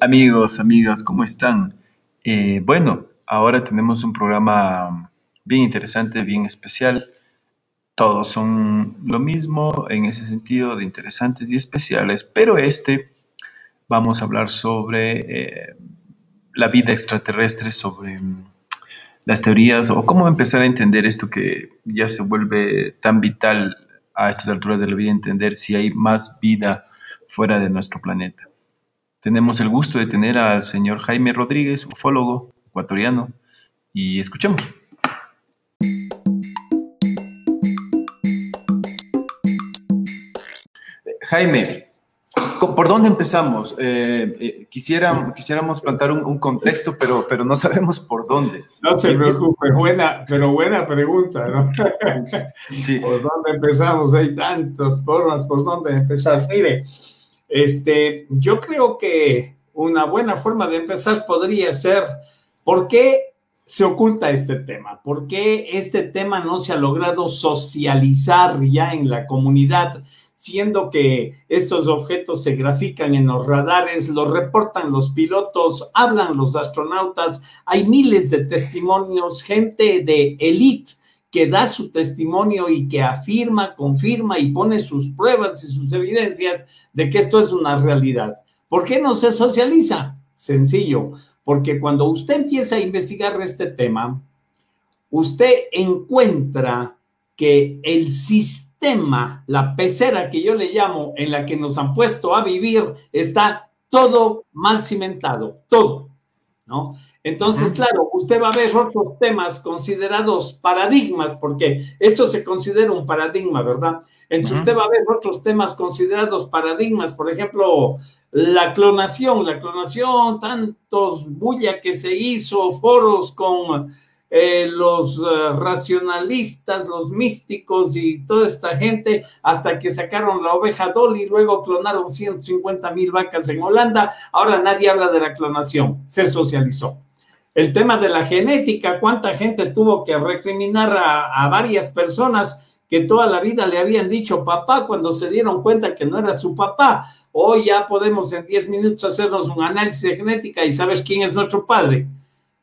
Amigos, amigas, ¿cómo están? Eh, bueno, ahora tenemos un programa bien interesante, bien especial. Todos son lo mismo en ese sentido de interesantes y especiales, pero este vamos a hablar sobre eh, la vida extraterrestre, sobre mm, las teorías o cómo empezar a entender esto que ya se vuelve tan vital a estas alturas de la vida, entender si hay más vida fuera de nuestro planeta. Tenemos el gusto de tener al señor Jaime Rodríguez, ufólogo ecuatoriano, y escuchemos. Jaime, ¿por dónde empezamos? Eh, eh, quisiéramos plantar un, contexto, pero, pero no sabemos por dónde. No se preocupe, buena, pero buena pregunta, ¿no? Sí. ¿Por dónde empezamos? Hay tantas formas por dónde empezar. Mire, este, yo creo que una buena forma de empezar podría ser, ¿por qué se oculta este tema? ¿Por qué este tema no se ha logrado socializar ya en la comunidad, siendo que estos objetos se grafican en los radares, los reportan los pilotos, hablan los astronautas, hay miles de testimonios, gente de élite que da su testimonio y que afirma, confirma y pone sus pruebas y sus evidencias de que esto es una realidad. ¿Por qué no se socializa? Sencillo, porque cuando usted empieza a investigar este tema, usted encuentra que el sistema, la pecera que yo le llamo, en la que nos han puesto a vivir, está todo mal cimentado, todo, ¿no? Entonces, claro, usted va a ver otros temas considerados paradigmas, porque esto se considera un paradigma, ¿verdad? Entonces, usted va a ver otros temas considerados paradigmas, por ejemplo, la clonación, la clonación, tantos bulla que se hizo, foros con eh, los eh, racionalistas, los místicos y toda esta gente, hasta que sacaron la oveja Dolly, luego clonaron 150 mil vacas en Holanda, ahora nadie habla de la clonación, se socializó. El tema de la genética, cuánta gente tuvo que recriminar a, varias personas que toda la vida le habían dicho papá cuando se dieron cuenta que no era su papá. Hoy ya podemos en 10 minutos hacernos un análisis de genética y sabes quién es nuestro padre.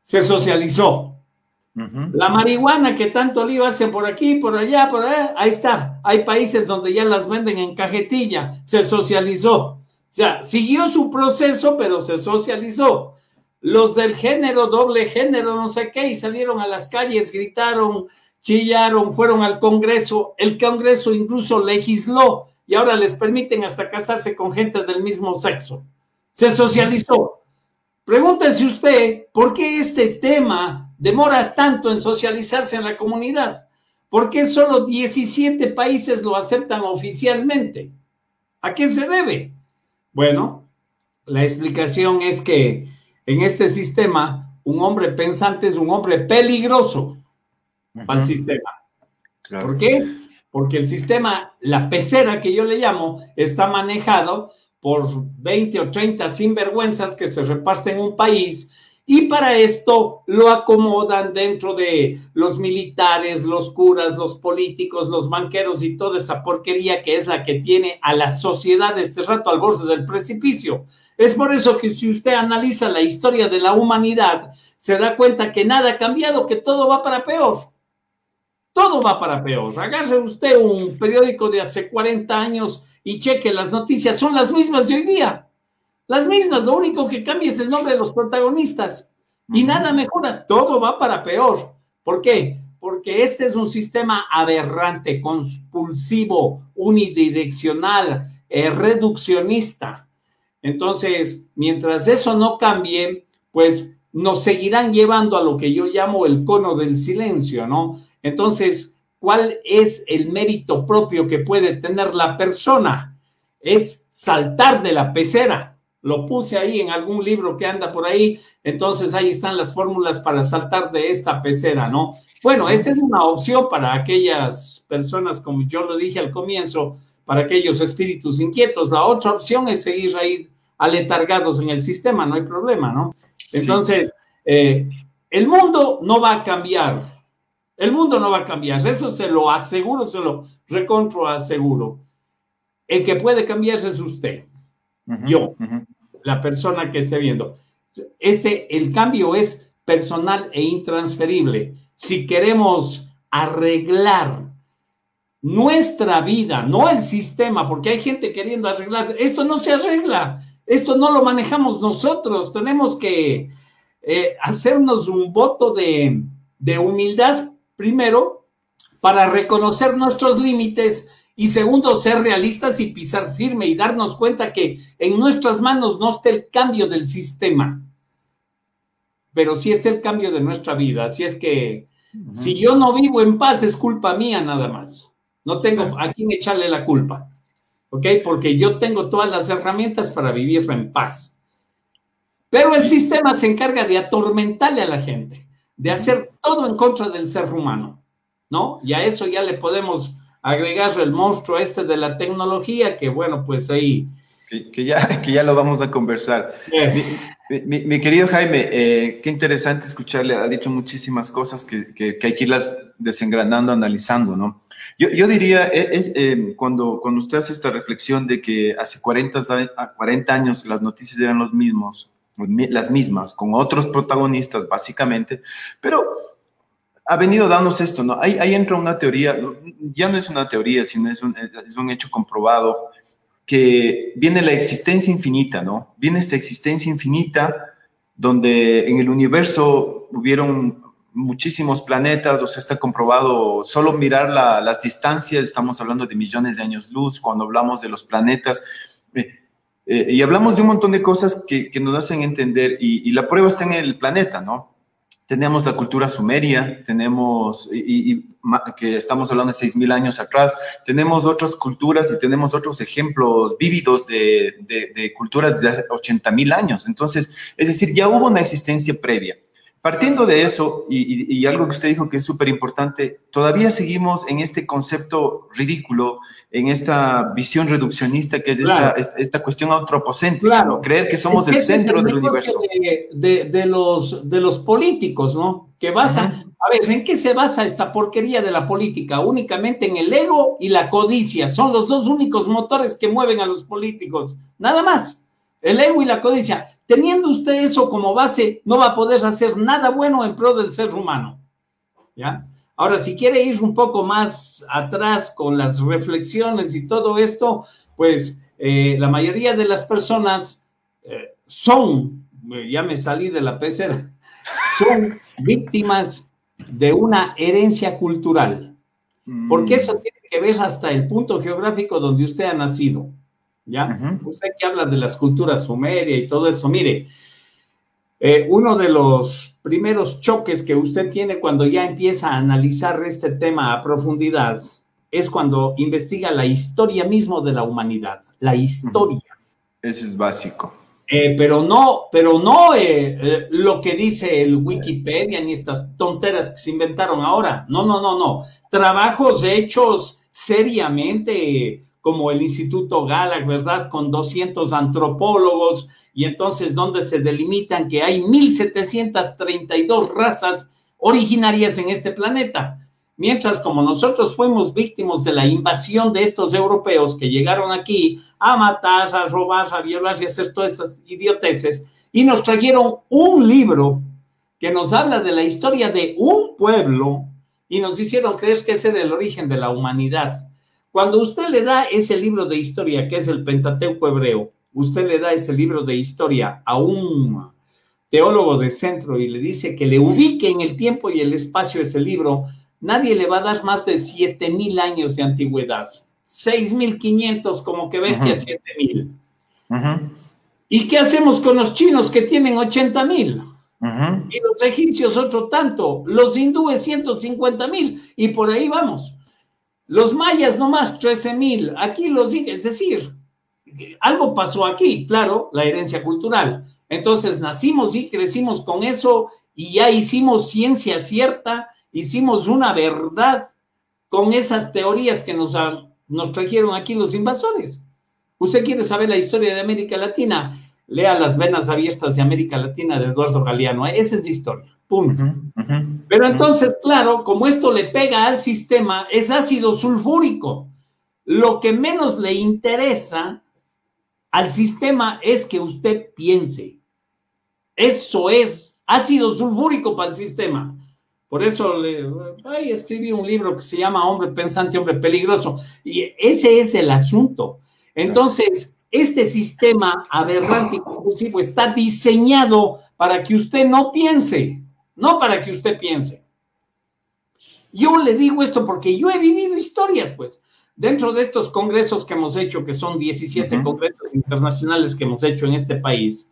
Se socializó. La marihuana que tanto lío hacen por aquí, por allá, por allá, ahí está. Hay países donde ya las venden en cajetilla. Se socializó. O sea, siguió su proceso, pero se socializó los del género, doble género, no sé qué, y salieron a las calles, gritaron, chillaron, fueron al Congreso. El Congreso incluso legisló y ahora les permiten hasta casarse con gente del mismo sexo. Se socializó. Pregúntese usted, ¿por qué este tema demora tanto en socializarse en la comunidad? ¿Por qué solo 17 países lo aceptan oficialmente? ¿A qué se debe? Bueno, la explicación es que en este sistema, un hombre pensante es un hombre peligroso para el sistema. ¿Por qué? Porque el sistema, la pecera que yo le llamo, está manejado por 20 o 30 sinvergüenzas que se reparten un país y para esto lo acomodan dentro de los militares, los curas, los políticos, los banqueros y toda esa porquería que es la que tiene a la sociedad este rato al borde del precipicio. Es por eso que si usted analiza la historia de la humanidad, se da cuenta que nada ha cambiado, que todo va para peor. Todo va para peor. Agarre usted un periódico de hace 40 años y cheque las noticias, son las mismas de hoy día. Las mismas, lo único que cambia es el nombre de los protagonistas. Y nada mejora, todo va para peor. ¿Por qué? Porque este es un sistema aberrante, compulsivo, unidireccional, eh, reduccionista. Entonces, mientras eso no cambie, pues nos seguirán llevando a lo que yo llamo el cono del silencio, ¿no? Entonces, ¿cuál es el mérito propio que puede tener la persona? Es saltar de la pecera lo puse ahí en algún libro que anda por ahí, entonces ahí están las fórmulas para saltar de esta pecera, ¿no? Bueno, esa es una opción para aquellas personas, como yo lo dije al comienzo, para aquellos espíritus inquietos. La otra opción es seguir ahí aletargados en el sistema, no hay problema, ¿no? Entonces, eh, el mundo no va a cambiar. El mundo no va a cambiar, eso se lo aseguro, se lo recontro aseguro. El que puede cambiarse es usted, yo. la persona que esté viendo. Este, el cambio es personal e intransferible. Si queremos arreglar nuestra vida, no el sistema, porque hay gente queriendo arreglar, esto no se arregla, esto no lo manejamos nosotros, tenemos que eh, hacernos un voto de, de humildad primero para reconocer nuestros límites y segundo, ser realistas y pisar firme y darnos cuenta que en nuestras manos no está el cambio del sistema, pero sí está el cambio de nuestra vida. Así es que si yo no vivo en paz es culpa mía nada más. No tengo a quién echarle la culpa. ¿Ok? Porque yo tengo todas las herramientas para vivir en paz. Pero el sistema se encarga de atormentarle a la gente, de hacer todo en contra del ser humano, ¿no? Y a eso ya le podemos agregar el monstruo este de la tecnología, que bueno, pues ahí... Que, ya, que ya lo vamos a conversar. Eh. Mi, querido Jaime, eh, qué interesante escucharle, ha dicho muchísimas cosas que, que, hay que irlas desengranando, analizando, ¿no? Yo, yo diría, e, es, eh, cuando, cuando usted hace esta reflexión de que hace 40, 40 años las noticias eran los mismos, las mismas, con otros protagonistas básicamente, pero ha venido dándose esto, ¿no? Ahí, ahí entra una teoría, ya no es una teoría, sino es un, es un hecho comprobado, que viene la existencia infinita, ¿no? Viene esta existencia infinita donde en el universo hubieron muchísimos planetas, o sea, está comprobado, solo mirar las distancias, estamos hablando de millones de años luz, cuando hablamos de los planetas, eh, eh, y hablamos de un montón de cosas que, que nos hacen entender, y, y, la prueba está en el planeta, ¿no? Tenemos la cultura sumeria, tenemos, y, que estamos hablando de 6.000 años atrás, tenemos otras culturas y tenemos otros ejemplos vívidos de, de, de culturas de 80.000 años. Entonces, es decir, ya hubo una existencia previa. Partiendo de eso, y, algo que usted dijo que es súper importante, todavía seguimos en este concepto ridículo, en esta visión reduccionista que es esta, esta, cuestión antropocéntrica, creer que somos el centro del universo. De, los, de los políticos, ¿no? Que basa, a ver, ¿en qué se basa esta porquería de la política? Únicamente en el ego y la codicia. Son los dos únicos motores que mueven a los políticos. Nada más. El ego y la codicia. Teniendo usted eso como base, no va a poder hacer nada bueno en pro del ser humano. ¿Ya? Ahora, si quiere ir un poco más atrás con las reflexiones y todo esto, pues eh, la mayoría de las personas eh, son, ya me salí de la pecera, son víctimas de una herencia cultural. Porque mm. eso tiene que ver hasta el punto geográfico donde usted ha nacido. ¿Ya? Usted que habla de las culturas sumeria y todo eso, mire, eh, uno de los primeros choques que usted tiene cuando ya empieza a analizar este tema a profundidad es cuando investiga la historia mismo de la humanidad, la historia. Ese es básico. Eh, pero no, pero no eh, lo que dice el Wikipedia ni estas tonteras que se inventaron ahora. No, no, no, no. Trabajos hechos seriamente, como el Instituto Galak, ¿verdad? Con 200 antropólogos y entonces donde se delimitan que hay 1732 razas originarias en este planeta. Mientras como nosotros fuimos víctimas de la invasión de estos europeos que llegaron aquí a matar, a robar, a violar y hacer todas esas idioteces, y nos trajeron un libro que nos habla de la historia de un pueblo y nos hicieron creer que ese es el origen de la humanidad. Cuando usted le da ese libro de historia, que es el Pentateuco hebreo, usted le da ese libro de historia a un teólogo de centro y le dice que le ubique en el tiempo y el espacio ese libro, nadie le va a dar más de 7000 años de antigüedad. 6500 como que bestia, 7000. ¿Y qué hacemos con los chinos que tienen 80000? Y los egipcios otro tanto, los hindúes 150 mil y por ahí vamos. Los mayas nomás 13 mil, aquí los es decir, algo pasó aquí, claro, la herencia cultural. Entonces nacimos y crecimos con eso y ya hicimos ciencia cierta, hicimos una verdad con esas teorías que nos, nos trajeron aquí los invasores. ¿Usted quiere saber la historia de América Latina? Lea Las Venas Abiertas de América Latina de Eduardo Galeano. Esa es la historia. Punto. Pero entonces, claro, como esto le pega al sistema, es ácido sulfúrico. Lo que menos le interesa al sistema es que usted piense. Eso es ácido sulfúrico para el sistema. Por eso le, ay, escribí un libro que se llama Hombre Pensante, Hombre Peligroso. Y ese es el asunto. Entonces, este sistema aberrante y compulsivo está diseñado para que usted no piense, no para que usted piense. Yo le digo esto porque yo he vivido historias, pues. Dentro de estos congresos que hemos hecho, que son 17 congresos internacionales que hemos hecho en este país,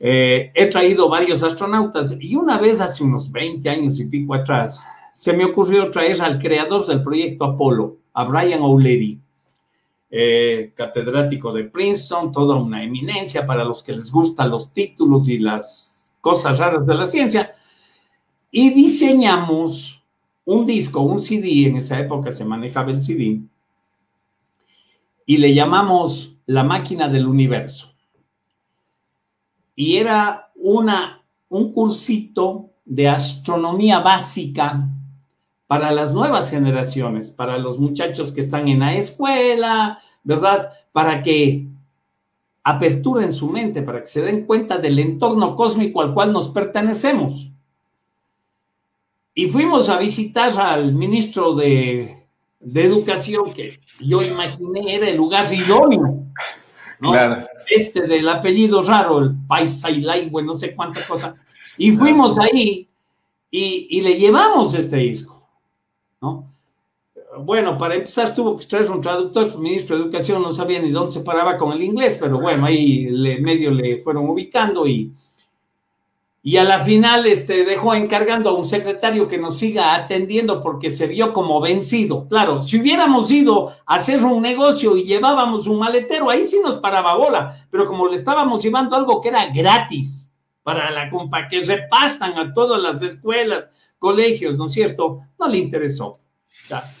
eh, he traído varios astronautas y una vez hace unos 20 años y pico atrás, se me ocurrió traer al creador del proyecto Apolo, a Brian O'Leary, eh, catedrático de Princeton, toda una eminencia para los que les gustan los títulos y las cosas raras de la ciencia, y diseñamos un disco, un CD, en esa época se manejaba el CD, y le llamamos La máquina del universo y era una, un cursito de astronomía básica para las nuevas generaciones, para los muchachos que están en la escuela, ¿verdad? Para que aperturen su mente, para que se den cuenta del entorno cósmico al cual nos pertenecemos. Y fuimos a visitar al ministro de, Educación, que yo imaginé era el lugar idóneo. Claro este del apellido raro, el Paisa y no sé cuánta cosa. Y fuimos ahí y, le llevamos este disco, ¿no? Bueno, para empezar tuvo que traer un traductor, su ministro de Educación no sabía ni dónde se paraba con el inglés, pero bueno, ahí le, medio le fueron ubicando y, y a la final este, dejó encargando a un secretario que nos siga atendiendo porque se vio como vencido. Claro, si hubiéramos ido a hacer un negocio y llevábamos un maletero, ahí sí nos paraba bola, pero como le estábamos llevando algo que era gratis para la compa, que repastan a todas las escuelas, colegios, ¿no es cierto? No le interesó.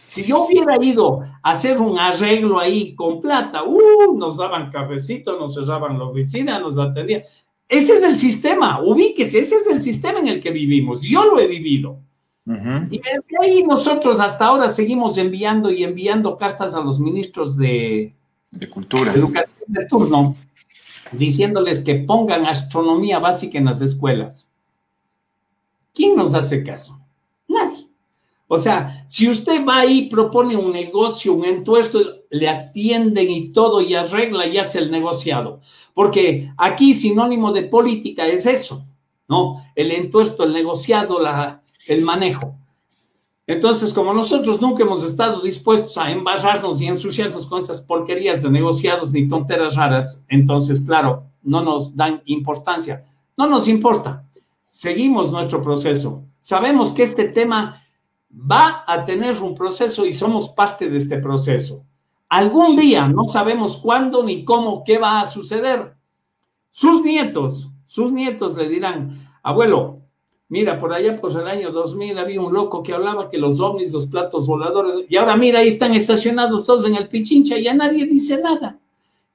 Si yo hubiera ido a hacer un arreglo ahí con plata, uh, nos daban cafecito, nos cerraban la oficina, nos atendían. Ese es el sistema, ubíquese, ese es el sistema en el que vivimos. Yo lo he vivido. Y desde ahí nosotros hasta ahora seguimos enviando y enviando cartas a los ministros de, de cultura, educación de turno, diciéndoles que pongan astronomía básica en las escuelas. ¿Quién nos hace caso? O sea, si usted va ahí, propone un negocio, un entuesto, le atienden y todo y arregla y hace el negociado. Porque aquí sinónimo de política es eso, ¿no? El entuesto, el negociado, la, el manejo. Entonces, como nosotros nunca hemos estado dispuestos a embarrarnos y ensuciarnos con esas porquerías de negociados ni tonteras raras, entonces, claro, no nos dan importancia. No nos importa. Seguimos nuestro proceso. Sabemos que este tema va a tener un proceso y somos parte de este proceso. Algún día, no sabemos cuándo ni cómo, qué va a suceder. Sus nietos, sus nietos le dirán, abuelo, mira, por allá por el año 2000 había un loco que hablaba que los ovnis, los platos voladores, y ahora mira, ahí están estacionados todos en el Pichincha y ya nadie dice nada.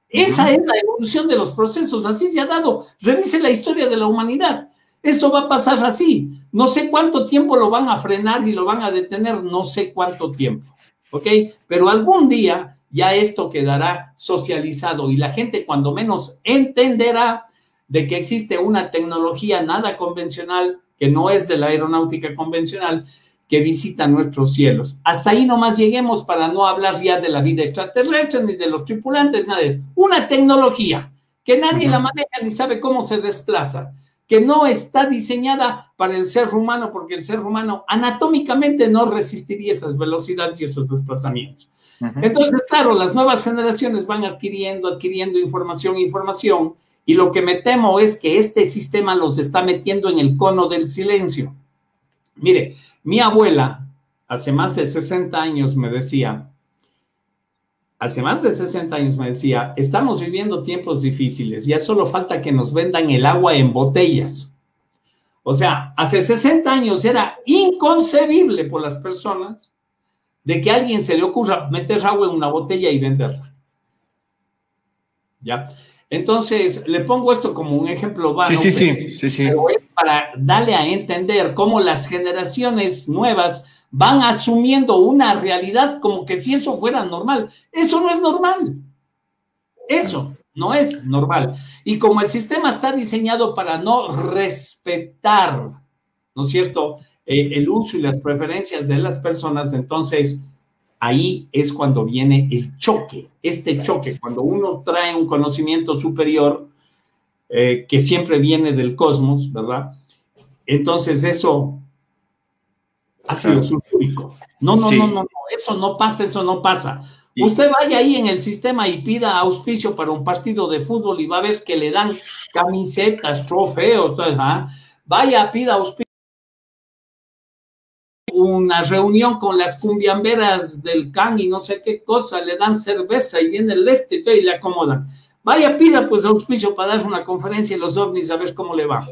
Esa es la evolución de los procesos, así se ha dado. Revise la historia de la humanidad. Esto va a pasar así. No sé cuánto tiempo lo van a frenar y lo van a detener, no sé cuánto tiempo. ¿Ok? Pero algún día ya esto quedará socializado y la gente cuando menos entenderá de que existe una tecnología nada convencional, que no es de la aeronáutica convencional, que visita nuestros cielos. Hasta ahí nomás lleguemos para no hablar ya de la vida extraterrestre ni de los tripulantes, nada de Una tecnología que nadie la maneja ni sabe cómo se desplaza que no está diseñada para el ser humano, porque el ser humano anatómicamente no resistiría esas velocidades y esos desplazamientos. Entonces, claro, las nuevas generaciones van adquiriendo, adquiriendo información, información, y lo que me temo es que este sistema los está metiendo en el cono del silencio. Mire, mi abuela, hace más de 60 años, me decía, hace más de 60 años me decía, estamos viviendo tiempos difíciles, ya solo falta que nos vendan el agua en botellas. O sea, hace 60 años era inconcebible por las personas de que a alguien se le ocurra meter agua en una botella y venderla. ¿Ya? Entonces, le pongo esto como un ejemplo Sí, sí, sí, sí, sí. para darle a entender cómo las generaciones nuevas van asumiendo una realidad como que si eso fuera normal. Eso no es normal. Eso no es normal. Y como el sistema está diseñado para no respetar, ¿no es cierto?, eh, el uso y las preferencias de las personas, entonces ahí es cuando viene el choque, este choque, cuando uno trae un conocimiento superior eh, que siempre viene del cosmos, ¿verdad? Entonces eso ha sido sulfúrico. No, no, no, no, no, eso no pasa, eso no pasa. Usted vaya ahí en el sistema y pida auspicio para un partido de fútbol y va a ver que le dan camisetas, trofeos, ¿ah? vaya, pida auspicio. Una reunión con las cumbiamberas del CAN y no sé qué cosa, le dan cerveza y viene el este y le acomodan. Vaya, pida pues auspicio para dar una conferencia en los ovnis a ver cómo le va.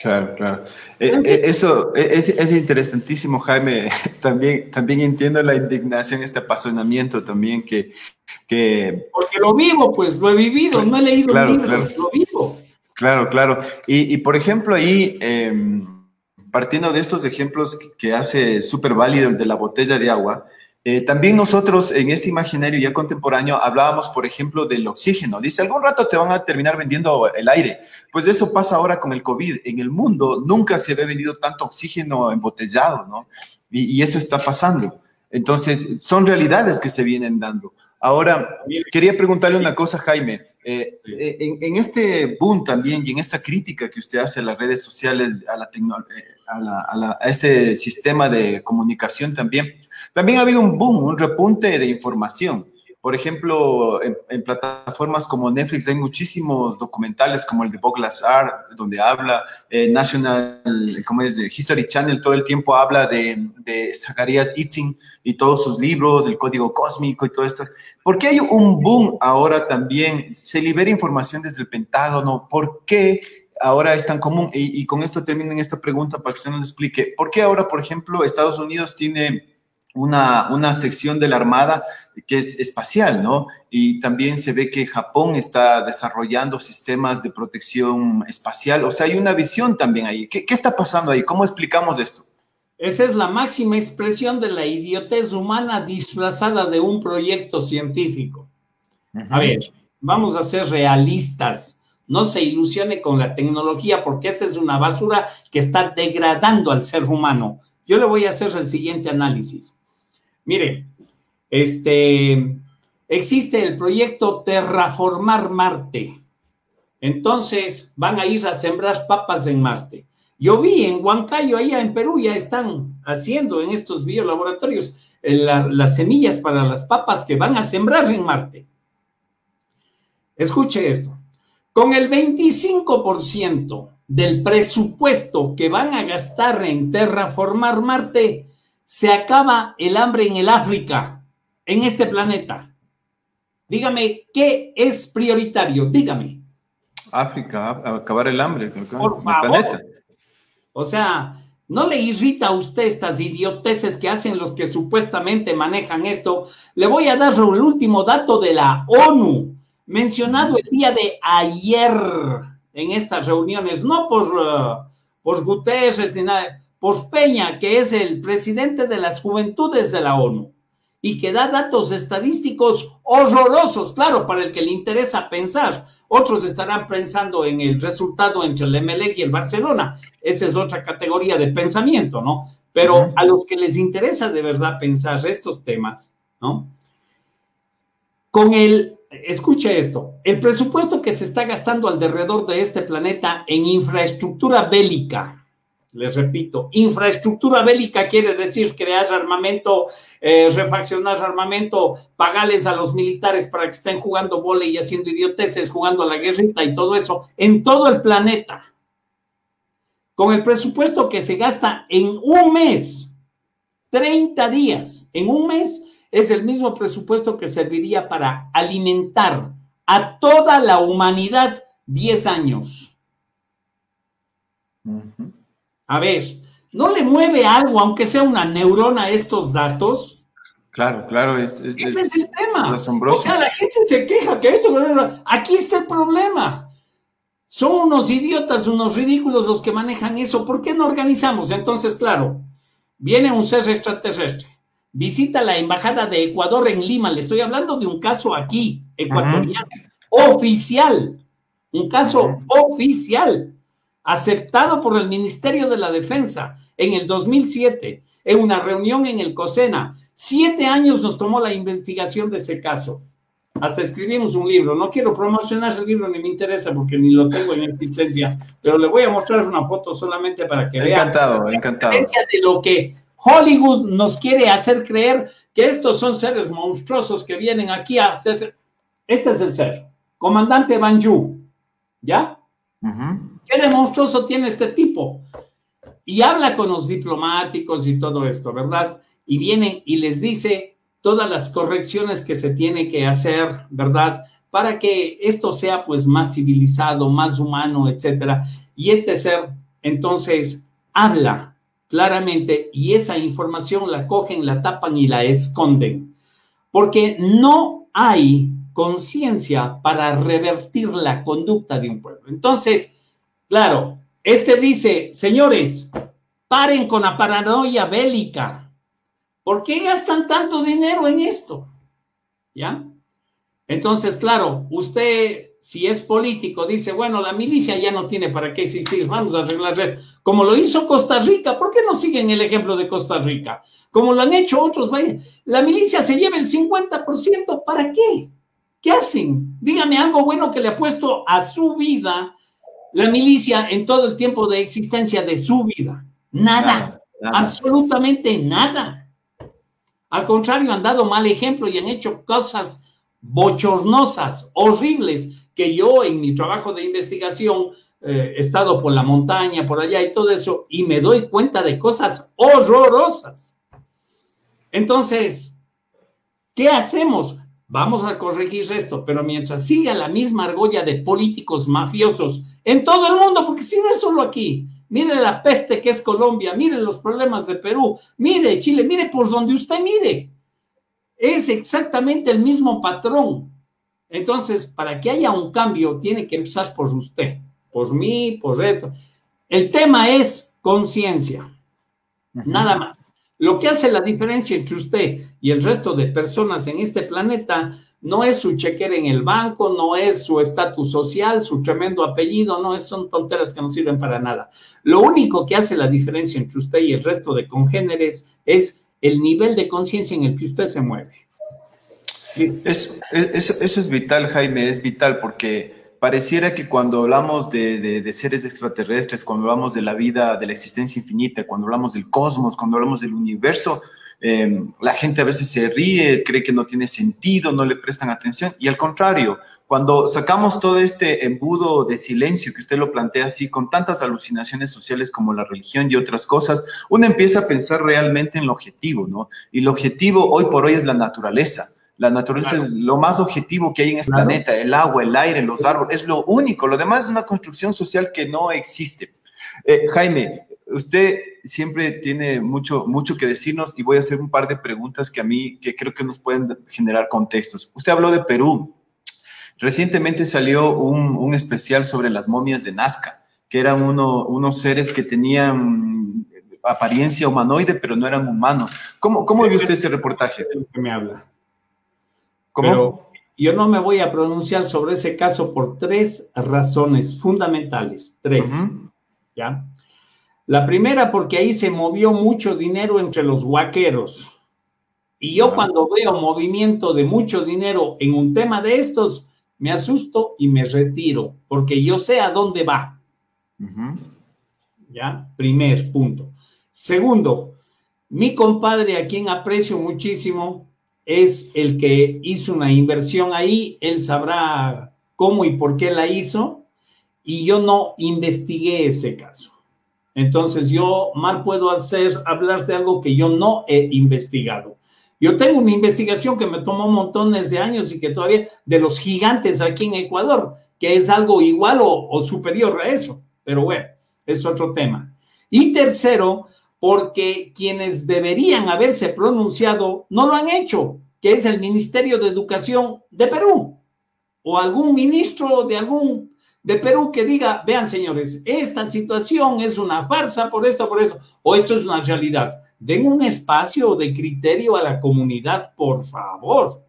Claro, claro. Eh, eh, eso eh, es, interesantísimo, Jaime. También, también entiendo la indignación, este apasionamiento también que, que... Porque lo vivo, pues, lo he vivido, no he leído claro, libros, lo vivo. Claro, claro. Y, por ejemplo, ahí, em, partiendo de estos ejemplos que, hace súper válido el de la botella de agua, eh, también nosotros en este imaginario ya contemporáneo hablábamos, por ejemplo, del oxígeno. Dice, algún rato te van a terminar vendiendo el aire. Pues eso pasa ahora con el COVID. En el mundo nunca se había vendido tanto oxígeno embotellado, ¿no? Y, eso está pasando. Entonces, son realidades que se vienen dando. Ahora, quería preguntarle una cosa, Jaime. Eh, eh, en, este boom también y en esta crítica que usted hace a las redes sociales, a, la a, a este sistema de comunicación también, también ha habido un boom, un repunte de información. Por ejemplo, en, plataformas como Netflix hay muchísimos documentales como el de Bob Lazar, donde habla eh, National, como es? History Channel, todo el tiempo habla de, de Zacharias Itching y todos sus libros, el código cósmico y todo esto. ¿Por qué hay un boom ahora también? Se libera información desde el Pentágono. ¿Por qué ahora es tan común? Y, y con esto termino en esta pregunta para que usted nos explique. ¿Por qué ahora, por ejemplo, Estados Unidos tiene una, una, sección de la Armada que es espacial, ¿no? Y también se ve que Japón está desarrollando sistemas de protección espacial. O sea, hay una visión también ahí. ¿Qué, qué está pasando ahí? ¿Cómo explicamos esto? Esa es la máxima expresión de la idiotez humana disfrazada de un proyecto científico. A ver, vamos a ser realistas. No se ilusione con la tecnología porque esa es una basura que está degradando al ser humano. Yo le voy a hacer el siguiente análisis. Mire, este, existe el proyecto Terraformar Marte. Entonces van a ir a sembrar papas en Marte. Yo vi en Huancayo, allá en Perú, ya están haciendo en estos biolaboratorios eh, las semillas para las papas que van a sembrar en Marte. Escuche esto. Con el 25% del presupuesto que van a gastar en terraformar Marte, se acaba el hambre en el África, en este planeta. Dígame, ¿qué es prioritario? Dígame. África, acabar el hambre Por favor. planeta. O sea, ¿no le irrita a usted estas idioteces que hacen los que supuestamente manejan esto? Le voy a dar el último dato de la ONU, mencionado el día de ayer en estas reuniones, no por, uh, por Guterres ni nada por Peña, que es el presidente de las juventudes de la ONU y que da datos estadísticos horrorosos, claro, para el que le interesa pensar. Otros estarán pensando en el resultado entre el MLE y el Barcelona. Esa es otra categoría de pensamiento, ¿no? Pero a los que les interesa de verdad pensar estos temas, ¿no? Con el, escuche esto, el presupuesto que se está gastando alrededor de este planeta en infraestructura bélica, les repito, infraestructura bélica quiere decir crear armamento, eh, refaccionar armamento, pagarles a los militares para que estén jugando volei y haciendo idioteces, jugando a la guerrita y todo eso, en todo el planeta. Con el presupuesto que se gasta en un mes, 30 días, en un mes, es el mismo presupuesto que serviría para alimentar a toda la humanidad 10 años. A ver, ¿no le mueve algo, aunque sea una neurona, estos datos? Claro, claro, es, es, Ese es, el tema. Asombroso. O sea, la gente se queja que esto. Aquí está el problema. Son unos idiotas, unos ridículos los que manejan eso. ¿Por qué no organizamos? Entonces, claro, viene un ser extraterrestre, visita la embajada de Ecuador en Lima. Le estoy hablando de un caso aquí, ecuatoriano. oficial, un caso oficial, aceptado por el Ministerio de la Defensa en el 2007, en una reunión en el COSENA. Siete años nos tomó la investigación de ese caso. Hasta escribimos un libro. No quiero promocionar ese libro ni me interesa porque ni lo tengo en existencia, pero le voy a mostrar una foto solamente para que vean. Encantado, encantado. De lo que Hollywood nos quiere hacer creer que estos son seres monstruosos que vienen aquí a hacerse. Este es el ser, comandante Banju, ¿ya? ¿Qué de monstruoso tiene este tipo? Y habla con los diplomáticos y todo esto, ¿verdad? Y viene y les dice todas las correcciones que se tiene que hacer, ¿verdad? Para que esto sea pues más civilizado, más humano, etcétera. Y este ser entonces habla claramente y esa información la cogen, la tapan y la esconden, porque no hay conciencia para revertir la conducta de un pueblo. Entonces, claro, este dice, señores, paren con la paranoia bélica. ¿Por qué gastan tanto dinero en esto? ¿Ya? Entonces, claro, usted si es político, dice, bueno, la milicia ya no tiene para qué existir, vamos a arreglar, como lo hizo Costa Rica, ¿por qué no siguen el ejemplo de Costa Rica? Como lo han hecho otros países, la milicia se lleva el 50%, ¿para qué? ¿Qué hacen? Dígame algo bueno que le ha puesto a su vida la milicia en todo el tiempo de existencia de su vida. Nada, absolutamente nada. Al contrario, han dado mal ejemplo y han hecho cosas bochornosas, horribles, que yo en mi trabajo de investigación eh, he estado por la montaña, por allá y todo eso, y me doy cuenta de cosas horrorosas. Entonces, ¿qué hacemos? Vamos a corregir esto, pero mientras siga la misma argolla de políticos mafiosos en todo el mundo, porque si no es solo aquí, mire la peste que es Colombia, mire los problemas de Perú, mire Chile, mire por donde usted mire. Es exactamente el mismo patrón. Entonces, para que haya un cambio, tiene que empezar por usted, por mí, por esto. El tema es conciencia, nada más. Lo que hace la diferencia entre usted y el resto de personas en este planeta no es su chequera en el banco, no es su estatus social, su tremendo apellido, no, son tonteras que no sirven para nada. Lo único que hace la diferencia entre usted y el resto de congéneres es el nivel de conciencia en el que usted se mueve. Es, eso es vital, Jaime, es vital porque pareciera que cuando hablamos de, seres extraterrestres, cuando hablamos de la vida, de la existencia infinita, cuando hablamos del cosmos, cuando hablamos del universo, em, la gente a veces se ríe, cree que no tiene sentido, no le prestan atención. Y al contrario, cuando sacamos todo este embudo de silencio que usted lo plantea así, con tantas alucinaciones sociales como la religión y otras cosas, uno empieza a pensar realmente en lo objetivo, ¿no? Y lo objetivo hoy por hoy es la naturaleza la naturaleza es lo más objetivo que hay en este planeta, el agua, el aire, los árboles, es lo único. Lo demás es una construcción social que no existe. Eh, Jaime, usted siempre tiene mucho, mucho que decirnos y voy a hacer un par de preguntas que a mí, que creo que nos pueden generar contextos. Usted habló de Perú. Recientemente salió un, especial sobre las momias de Nazca, que eran unos seres que tenían apariencia humanoide, pero no eran humanos. ¿Cómo, cómo vio usted ese reportaje? Que me habla. Pero yo no me voy a pronunciar sobre ese caso por tres razones fundamentales. Tres. ¿Ya? La primera, porque ahí se movió mucho dinero entre los guaqueros. Y yo cuando veo movimiento de mucho dinero en un tema de estos, me asusto y me retiro, porque yo sé a dónde va. ¿Ya? Primer punto. Segundo, mi compadre, a quien aprecio muchísimo, es el que hizo una inversión ahí, él sabrá cómo y por qué la hizo, y yo no investigué ese caso. Entonces yo mal puedo hacer hablar de algo que yo no he investigado. Yo tengo una investigación que me tomó montones de años y que todavía de los gigantes aquí en Ecuador, que es algo igual o, o superior a eso. Pero bueno, es otro tema. Y tercero, porque quienes deberían haberse pronunciado no lo han hecho, que es el Ministerio de Educación de Perú, o algún ministro de algún de Perú que diga, vean señores, esta situación es una farsa por esto, por esto, o esto es una realidad. Den un espacio de criterio a la comunidad, por favor.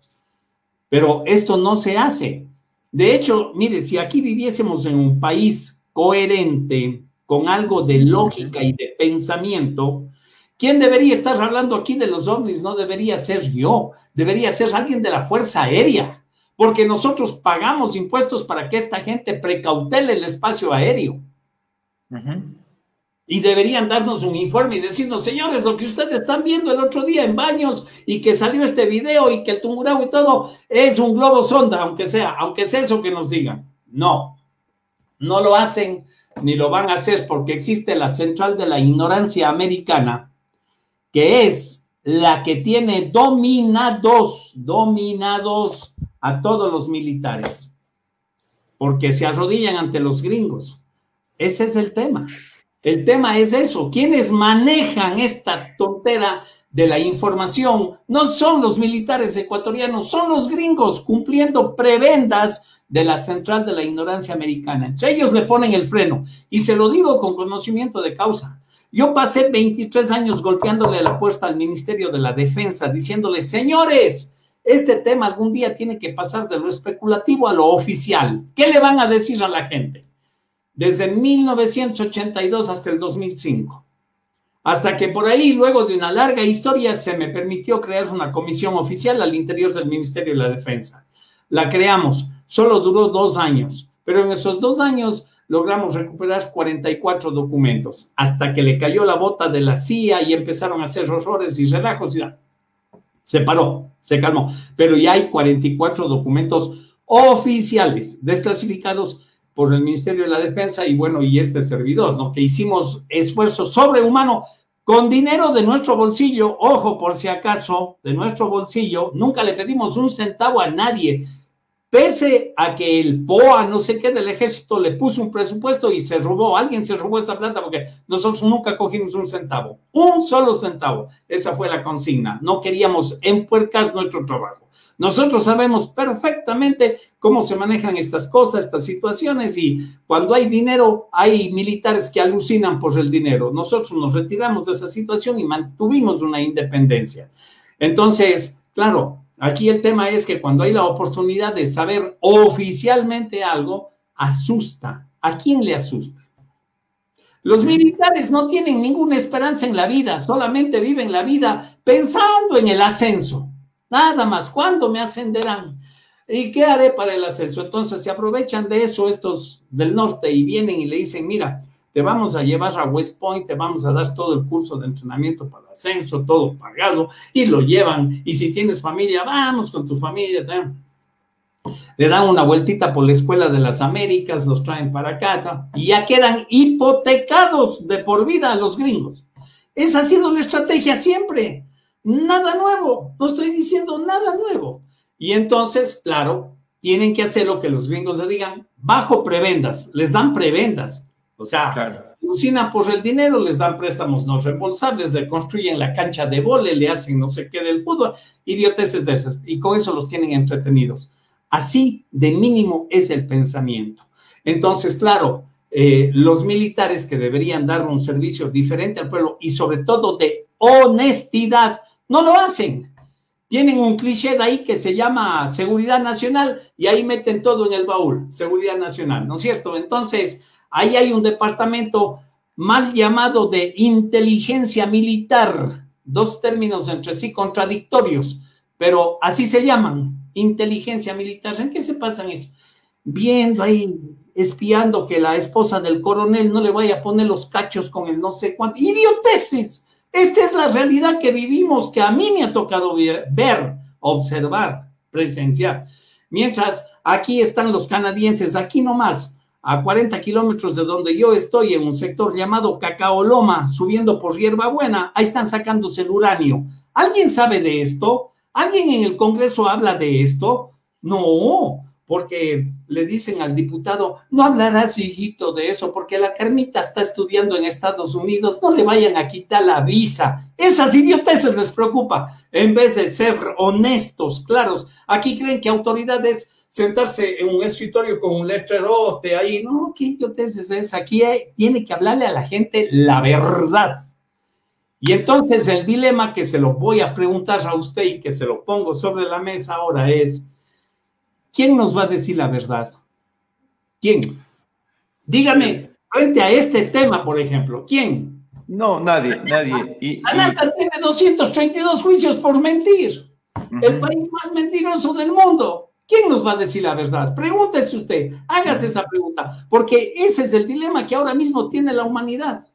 Pero esto no se hace. De hecho, mire, si aquí viviésemos en un país coherente, con algo de lógica y de pensamiento, ¿quién debería estar hablando aquí de los ovnis? No debería ser yo, debería ser alguien de la Fuerza Aérea, porque nosotros pagamos impuestos para que esta gente precautele el espacio aéreo. Y deberían darnos un informe y decirnos, señores, lo que ustedes están viendo el otro día en baños y que salió este video y que el Tungurahua y todo es un globo sonda, aunque sea, aunque sea eso que nos digan. No, no lo hacen ni lo van a hacer porque existe la central de la ignorancia americana, que es la que tiene dominados, dominados a todos los militares, porque se arrodillan ante los gringos. Ese es el tema. El tema es eso. Quienes manejan esta tontera de la información no son los militares ecuatorianos, son los gringos cumpliendo prebendas de la central de la ignorancia americana. Entonces ellos le ponen el freno y se lo digo con conocimiento de causa. Yo pasé 23 años golpeándole la puerta al Ministerio de la Defensa diciéndole, señores, este tema algún día tiene que pasar de lo especulativo a lo oficial. ¿Qué le van a decir a la gente? Desde 1982 hasta el 2005. Hasta que por ahí, luego de una larga historia, se me permitió crear una comisión oficial al interior del Ministerio de la Defensa. La creamos Solo duró dos años, pero en esos dos años logramos recuperar 44 documentos, hasta que le cayó la bota de la CIA y empezaron a hacer horrores y relajos y. Se paró, se calmó, pero ya hay 44 documentos oficiales desclasificados por el Ministerio de la Defensa y bueno, y este servidor, ¿no? Que hicimos esfuerzo sobrehumano con dinero de nuestro bolsillo, ojo por si acaso, de nuestro bolsillo, nunca le pedimos un centavo a nadie, Pese a que el POA, no sé qué, del ejército le puso un presupuesto y se robó, alguien se robó esa plata porque nosotros nunca cogimos un centavo, un solo centavo. Esa fue la consigna. No queríamos empuercar nuestro trabajo. Nosotros sabemos perfectamente cómo se manejan estas cosas, estas situaciones y cuando hay dinero, hay militares que alucinan por el dinero. Nosotros nos retiramos de esa situación y mantuvimos una independencia. Entonces, claro, Aquí el tema es que cuando hay la oportunidad de saber oficialmente algo, asusta. ¿A quién le asusta? Los militares no tienen ninguna esperanza en la vida, solamente viven la vida pensando en el ascenso. Nada más, ¿cuándo me ascenderán? ¿Y qué haré para el ascenso? Entonces se aprovechan de eso estos del norte y vienen y le dicen, mira, te vamos a llevar a West Point, te vamos a dar todo el curso de entrenamiento para ascenso, todo pagado, y lo llevan. Y si tienes familia, vamos con tu familia. Le dan una vueltita por la Escuela de las Américas, los traen para acá, y ya quedan hipotecados de por vida a los gringos. Esa ha sido la estrategia siempre. Nada nuevo, no estoy diciendo nada nuevo. Y entonces, claro, tienen que hacer lo que los gringos le digan, bajo prebendas, les dan prebendas. O sea, claro. por el dinero, les dan préstamos no reembolsables, le construyen la cancha de vole, le hacen no sé qué del fútbol, idioteces de esas, y con eso los tienen entretenidos. Así de mínimo es el pensamiento. Entonces, claro, eh, los militares que deberían dar un servicio diferente al pueblo y sobre todo de honestidad, no lo hacen. Tienen un cliché de ahí que se llama seguridad nacional y ahí meten todo en el baúl, seguridad nacional, ¿no es cierto? Entonces, Ahí hay un departamento mal llamado de inteligencia militar, dos términos entre sí contradictorios, pero así se llaman, inteligencia militar. ¿En qué se pasan eso? Viendo ahí, espiando que la esposa del coronel no le vaya a poner los cachos con el no sé cuánto. ¡Idioteces! Esta es la realidad que vivimos, que a mí me ha tocado ver, observar, presenciar. Mientras aquí están los canadienses, aquí nomás, a 40 kilómetros de donde yo estoy, en un sector llamado Cacaoloma, subiendo por Hierbabuena, ahí están sacándose el uranio. ¿Alguien sabe de esto? ¿Alguien en el Congreso habla de esto? No, porque le dicen al diputado, no hablarás, hijito, de eso, porque la Carmita está estudiando en Estados Unidos, no le vayan a quitar la visa. Esas idioteces les preocupa, en vez de ser honestos, claros. Aquí creen que autoridades sentarse en un escritorio con un letrerote ahí. No, ¿qué idioteces es? Aquí tiene que hablarle a la gente la verdad. Y entonces el dilema que se lo voy a preguntar a usted y que se lo pongo sobre la mesa ahora es, ¿quién nos va a decir la verdad? ¿Quién? Dígame, frente a este tema, por ejemplo, ¿quién? No, nadie, nadie. Y, tiene 232 juicios por mentir. El país más mentiroso del mundo. ¿Quién nos va a decir la verdad? Pregúntese usted, hágase esa pregunta, porque ese es el dilema que ahora mismo tiene la humanidad.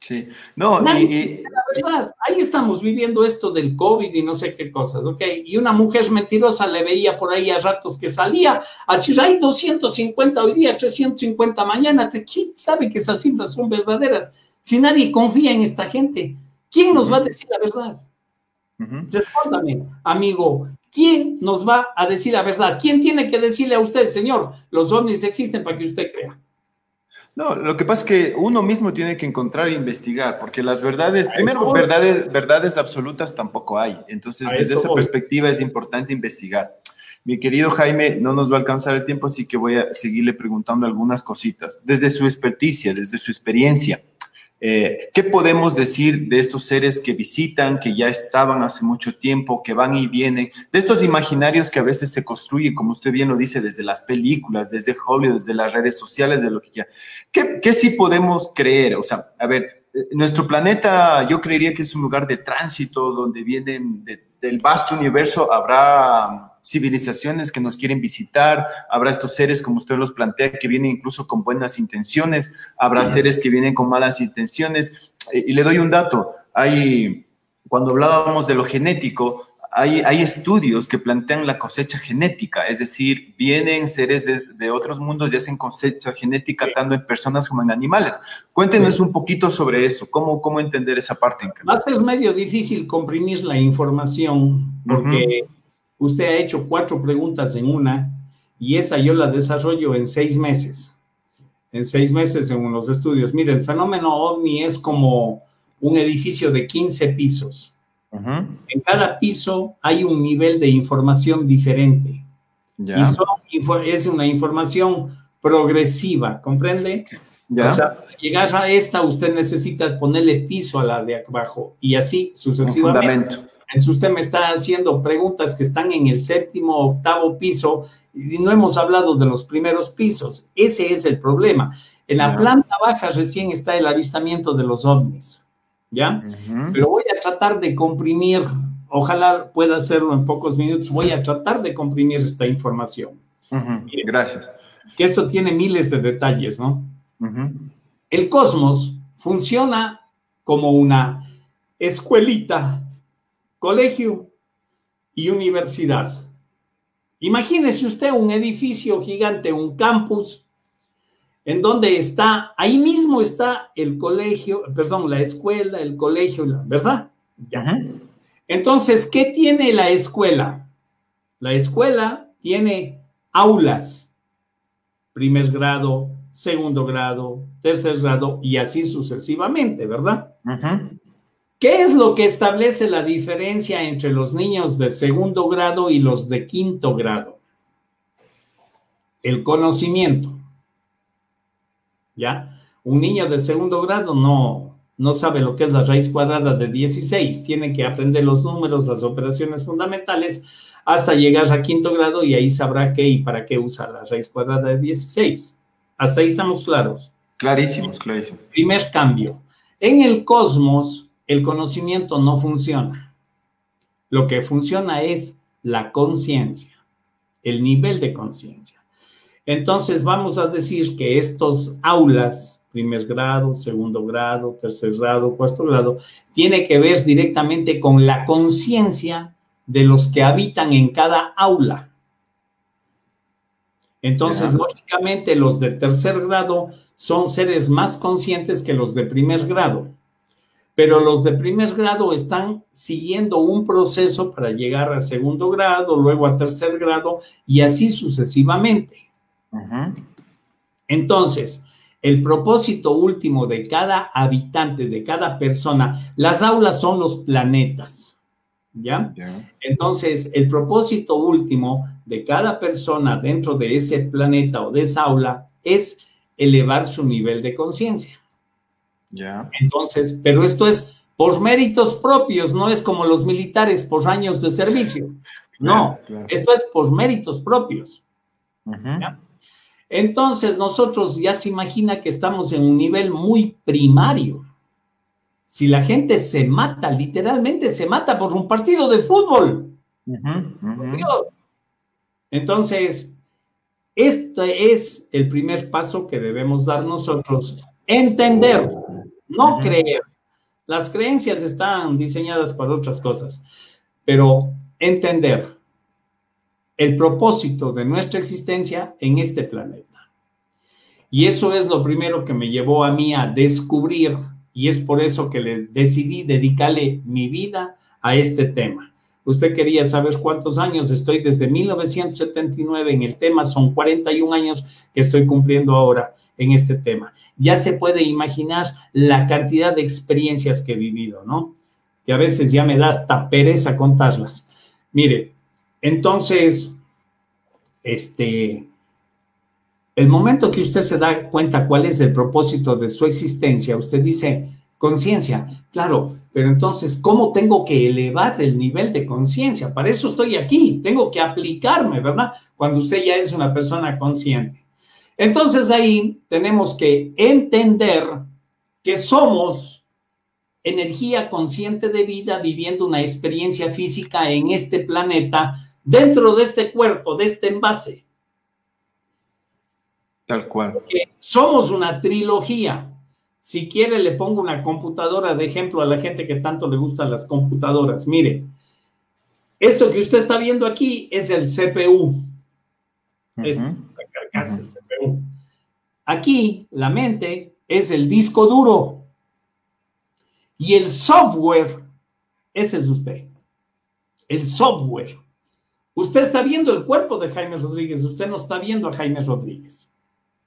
Sí, no, y, la verdad, ahí estamos viviendo esto del COVID y no sé qué cosas, ¿ok? Y una mujer mentirosa le veía por ahí a ratos que salía a decir, hay 250 hoy día, 350 mañana, ¿quién sabe que esas cifras son verdaderas? Si nadie confía en esta gente, ¿quién nos va a decir la verdad? Respóndame, amigo, ¿quién nos va a decir la verdad? ¿Quién tiene que decirle a usted, señor, los ovnis existen para que usted crea? No, lo que pasa es que uno mismo tiene que encontrar e investigar, porque las verdades, primero, verdades, verdades absolutas tampoco hay. Entonces, desde esa perspectiva es importante investigar. Mi querido Jaime, no nos va a alcanzar el tiempo, así que voy a seguirle preguntando algunas cositas. Desde su experticia, desde su experiencia, eh, ¿Qué podemos decir de estos seres que visitan, que ya estaban hace mucho tiempo, que van y vienen, de estos imaginarios que a veces se construyen, como usted bien lo dice, desde las películas, desde Hollywood, desde las redes sociales, de lo que ya? ¿Qué, qué sí podemos creer? O sea, a ver, eh, nuestro planeta yo creería que es un lugar de tránsito donde vienen del vasto universo, habrá civilizaciones que nos quieren visitar, habrá estos seres, como usted los plantea, que vienen incluso con buenas intenciones, habrá seres que vienen con malas intenciones. Y le doy un dato, hay, cuando hablábamos de lo genético, hay, hay, estudios que plantean la cosecha genética, es decir, vienen seres de, otros mundos y hacen cosecha genética tanto en personas como en animales. Cuéntenos un poquito sobre eso, cómo, cómo entender esa parte. Más es medio difícil comprimir la información porque usted ha hecho cuatro preguntas en una y esa yo la desarrollo en seis meses. En seis meses en unos estudios. Mire, el fenómeno ovni es como un edificio de 15 pisos. En cada piso hay un nivel de información diferente. Y es una información progresiva, ¿comprende? O sea, llegar a esta, usted necesita ponerle piso a la de abajo y así sucesivamente. En su usted me está haciendo preguntas que están en el séptimo, octavo piso y no hemos hablado de los primeros pisos. Ese es el problema. En la planta baja recién está el avistamiento de los ovnis, ¿ya? Pero voy a tratar de comprimir, ojalá pueda hacerlo en pocos minutos, voy a tratar de comprimir esta información. Gracias. Que esto tiene miles de detalles, ¿no? El cosmos funciona como una escuelita colegio y universidad. Imagínese usted un edificio gigante, un campus, en donde está, ahí mismo está el colegio, perdón, la escuela, el colegio, ¿verdad? Entonces, ¿qué tiene la escuela? La escuela tiene aulas, primer grado, segundo grado, tercer grado y así sucesivamente, ¿verdad? ¿Qué es lo que establece la diferencia entre los niños de segundo grado y los de quinto grado? El conocimiento. ¿Ya? Un niño de segundo grado no, no sabe lo que es la raíz cuadrada de 16, tiene que aprender los números, las operaciones fundamentales, hasta llegar a quinto grado y ahí sabrá qué y para qué usa la raíz cuadrada de 16. Hasta ahí estamos claros. Clarísimos, clarísimos. Primer cambio. En el cosmos, el conocimiento no funciona. Lo que funciona es la conciencia, el nivel de conciencia. Entonces vamos a decir que estos aulas, primer grado, segundo grado, tercer grado, cuarto grado, tiene que ver directamente con la conciencia de los que habitan en cada aula. Entonces, lógicamente, los de tercer grado son seres más conscientes que los de primer grado pero los de primer grado están siguiendo un proceso para llegar a segundo grado, luego a tercer grado y así sucesivamente. Entonces, el propósito último de cada habitante, de cada persona, las aulas son los planetas, ¿ya? Entonces, el propósito último de cada persona dentro de ese planeta o de esa aula es elevar su nivel de conciencia. Entonces, pero esto es por méritos propios, no es como los militares por años de servicio. No, esto es por méritos propios. Entonces, nosotros ya se imagina que estamos en un nivel muy primario. Si la gente se mata, literalmente se mata por un partido de fútbol. Entonces, este es el primer paso que debemos dar nosotros. Entender, no creer. Las creencias están diseñadas para otras cosas, pero entender el propósito de nuestra existencia en este planeta. Y eso es lo primero que me llevó a mí a descubrir y es por eso que le decidí dedicarle mi vida a este tema. Usted quería saber cuántos años estoy desde 1979 en el tema, son 41 años que estoy cumpliendo ahora en este tema. Ya se puede imaginar la cantidad de experiencias que he vivido, ¿no? Que a veces ya me da hasta pereza contarlas. Mire, entonces, este, el momento que usted se da cuenta cuál es el propósito de su existencia, usted dice, conciencia, claro, pero entonces, ¿cómo tengo que elevar el nivel de conciencia? Para eso estoy aquí, tengo que aplicarme, ¿verdad? Cuando usted ya es una persona consciente. Entonces ahí tenemos que entender que somos energía consciente de vida viviendo una experiencia física en este planeta, dentro de este cuerpo, de este envase. Tal cual. somos una trilogía. Si quiere, le pongo una computadora de ejemplo a la gente que tanto le gustan las computadoras. Mire, esto que usted está viendo aquí es el CPU. Es la carcasa, el CPU. Aquí, la mente es el disco duro. Y el software, ese es usted. El software. Usted está viendo el cuerpo de Jaime Rodríguez, usted no está viendo a Jaime Rodríguez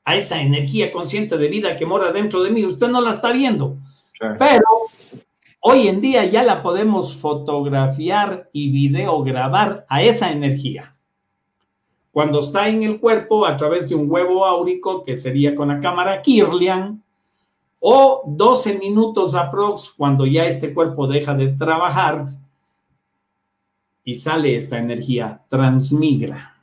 a esa energía consciente de vida que mora dentro de mí. Usted no la está viendo, pero hoy en día ya la podemos fotografiar y videograbar a esa energía. Cuando está en el cuerpo a través de un huevo áurico, que sería con la cámara Kirlian, o 12 minutos aprox, cuando ya este cuerpo deja de trabajar y sale esta energía, transmigra.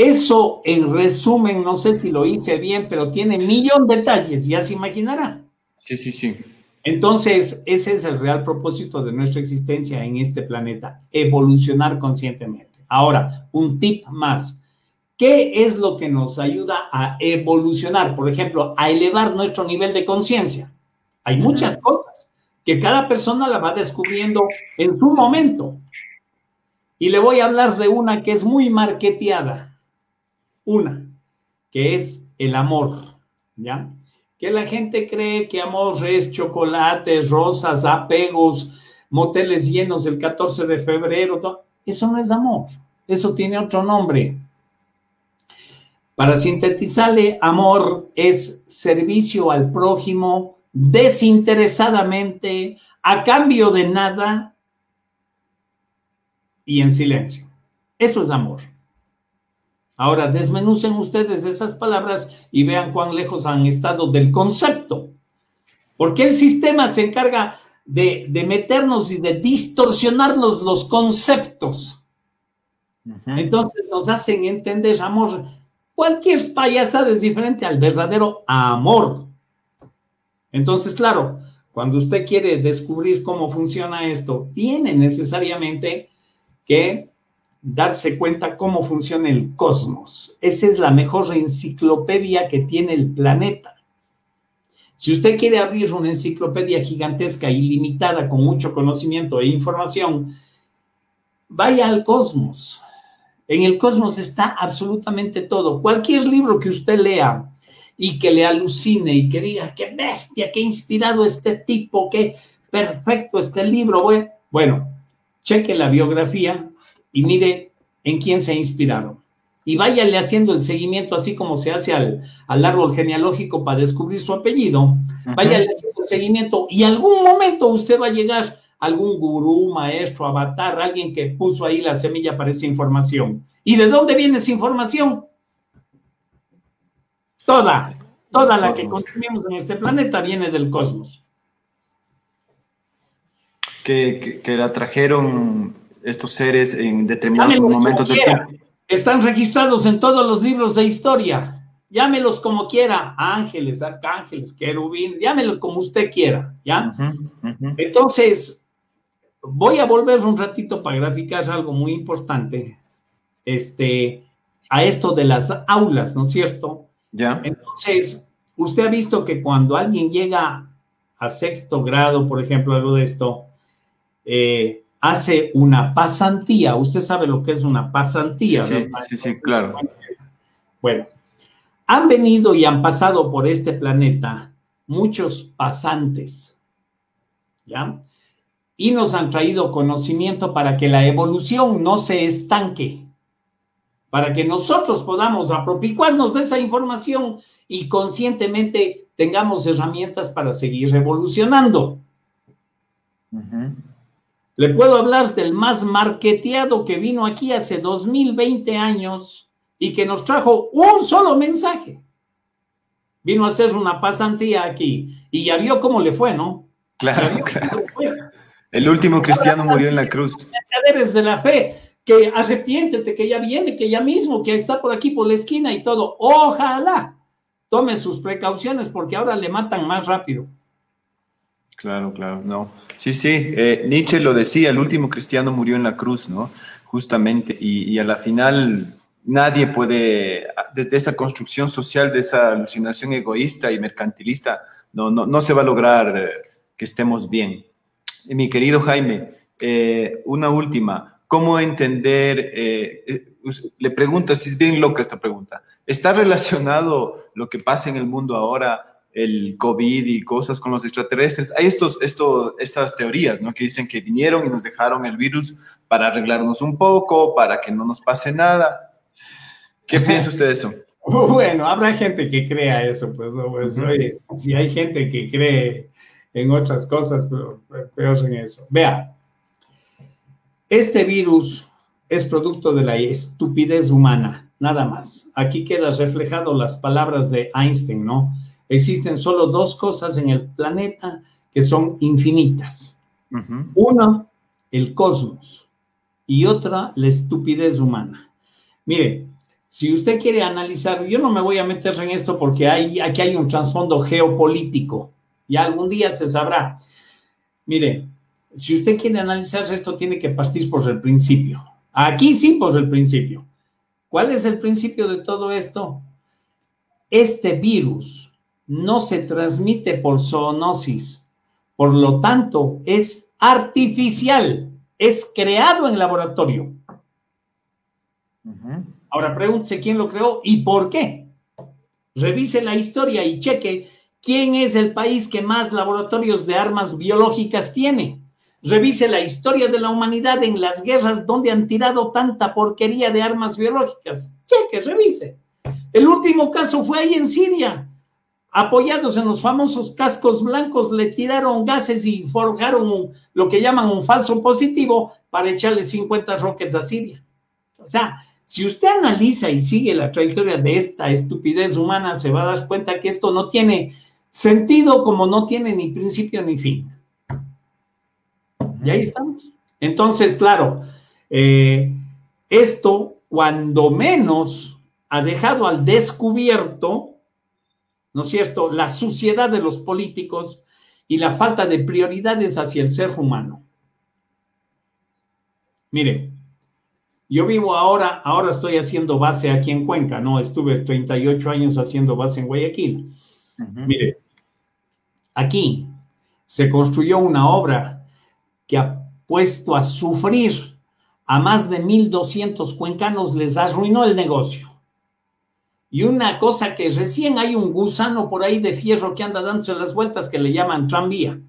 Eso, en resumen, no sé si lo hice bien, pero tiene millón de detalles, ya se imaginará. Sí, sí, sí. Entonces, ese es el real propósito de nuestra existencia en este planeta, evolucionar conscientemente. Ahora, un tip más. ¿Qué es lo que nos ayuda a evolucionar? Por ejemplo, a elevar nuestro nivel de conciencia. Hay muchas cosas que cada persona la va descubriendo en su momento. Y le voy a hablar de una que es muy marketeada una, que es el amor, ¿ya? Que la gente cree que amor es chocolates, rosas, apegos, moteles llenos el 14 de febrero. Eso no es amor, eso tiene otro nombre. Para sintetizarle, amor es servicio al prójimo desinteresadamente, a cambio de nada y en silencio. Eso es amor. Ahora, desmenucen ustedes esas palabras y vean cuán lejos han estado del concepto. Porque el sistema se encarga de, meternos y de distorsionar los, conceptos. Entonces nos hacen entender, amor, cualquier payasada es diferente al verdadero amor. Entonces, claro, cuando usted quiere descubrir cómo funciona esto, tiene necesariamente que darse cuenta cómo funciona el cosmos. Esa es la mejor enciclopedia que tiene el planeta. Si usted quiere abrir una enciclopedia gigantesca, ilimitada, con mucho conocimiento e información, vaya al cosmos. En el cosmos está absolutamente todo. Cualquier libro que usted lea y que le alucine y que diga, qué bestia, qué inspirado este tipo, qué perfecto este libro. Bueno, cheque la biografía, y mire en quién se ha inspirado. Y váyale haciendo el seguimiento, así como se hace al, árbol genealógico para descubrir su apellido. Váyale haciendo el seguimiento y algún momento usted va a llegar a algún gurú, maestro, avatar, alguien que puso ahí la semilla para esa información. ¿Y de dónde viene esa información? Toda, toda la que consumimos en este planeta viene del cosmos. Que, que la trajeron estos seres en determinados momentos del tiempo. Están registrados en todos los libros de historia. Llámelos como quiera, ángeles, arcángeles, querubín, llámelo como usted quiera, ¿ya? Entonces, voy a volver un ratito para graficar algo muy importante, este, a esto de las aulas, ¿no es cierto? Ya. Entonces, usted ha visto que cuando alguien llega a sexto grado, por ejemplo, algo de esto, eh, hace una pasantía. Usted sabe lo que es una pasantía. Sí, sí, sí, claro. Bueno, han venido y han pasado por este planeta muchos pasantes, ¿ya? Y nos han traído conocimiento para que la evolución no se estanque, para que nosotros podamos apropiarnos de esa información y conscientemente tengamos herramientas para seguir evolucionando. Le puedo hablar del más marqueteado que vino aquí hace 2020 años y que nos trajo un solo mensaje. Vino a hacer una pasantía aquí y ya vio cómo le fue, ¿no? Claro, claro. El último cristiano murió en la cruz. de la fe, que arrepiéntete, que ya viene, que ya mismo, que está por aquí por la esquina y todo. Ojalá tome sus precauciones porque ahora le matan más rápido. Claro, claro, no. Sí, sí, eh, Nietzsche lo decía, el último cristiano murió en la cruz, ¿no? Justamente, y, a la final nadie puede, desde esa construcción social, de esa alucinación egoísta y mercantilista, no, no, no se va a lograr eh, que estemos bien. mi querido Jaime, eh, una última, ¿cómo entender, le pregunto, si es bien loca esta pregunta, ¿está relacionado lo que pasa en el mundo ahora el COVID y cosas con los extraterrestres. Hay estos, estos, estas teorías, ¿no? Que dicen que vinieron y nos dejaron el virus para arreglarnos un poco, para que no nos pase nada. ¿Qué piensa usted de eso? Bueno, habrá gente que crea eso, pues, pues si hay gente que cree en otras cosas, pero peor en eso. Vea, este virus es producto de la estupidez humana, nada más. Aquí quedan reflejado las palabras de Einstein, ¿no? Existen solo dos cosas en el planeta que son infinitas. Una, el cosmos y otra, la estupidez humana. Mire, si usted quiere analizar, yo no me voy a meter en esto porque hay, aquí hay un trasfondo geopolítico y algún día se sabrá. Mire, si usted quiere analizar esto, tiene que partir por el principio. Aquí sí, por el principio. ¿Cuál es el principio de todo esto? Este virus no se transmite por zoonosis. Por lo tanto, es artificial, es creado en laboratorio. Ahora pregúntese quién lo creó y por qué. Revise la historia y cheque quién es el país que más laboratorios de armas biológicas tiene. Revise la historia de la humanidad en las guerras donde han tirado tanta porquería de armas biológicas. Cheque, revise. El último caso fue ahí en Siria apoyados en los famosos cascos blancos, le tiraron gases y forjaron lo que llaman un falso positivo para echarle 50 rockets a Siria. O sea, si usted analiza y sigue la trayectoria de esta estupidez humana, se va a dar cuenta que esto no tiene sentido como no tiene ni principio ni fin. Y ahí estamos. Entonces, claro, eh, esto cuando menos ha dejado al descubierto ¿no es cierto?, la suciedad de los políticos y la falta de prioridades hacia el ser humano. Mire, yo vivo ahora, ahora estoy haciendo base aquí en Cuenca, ¿no? Estuve 38 años haciendo base en Guayaquil. Mire, aquí se construyó una obra que ha puesto a sufrir a más de 1.200 cuencanos, les arruinó el negocio. Y una cosa que recién hay un gusano por ahí de fierro que anda dándose las vueltas que le llaman tranvía.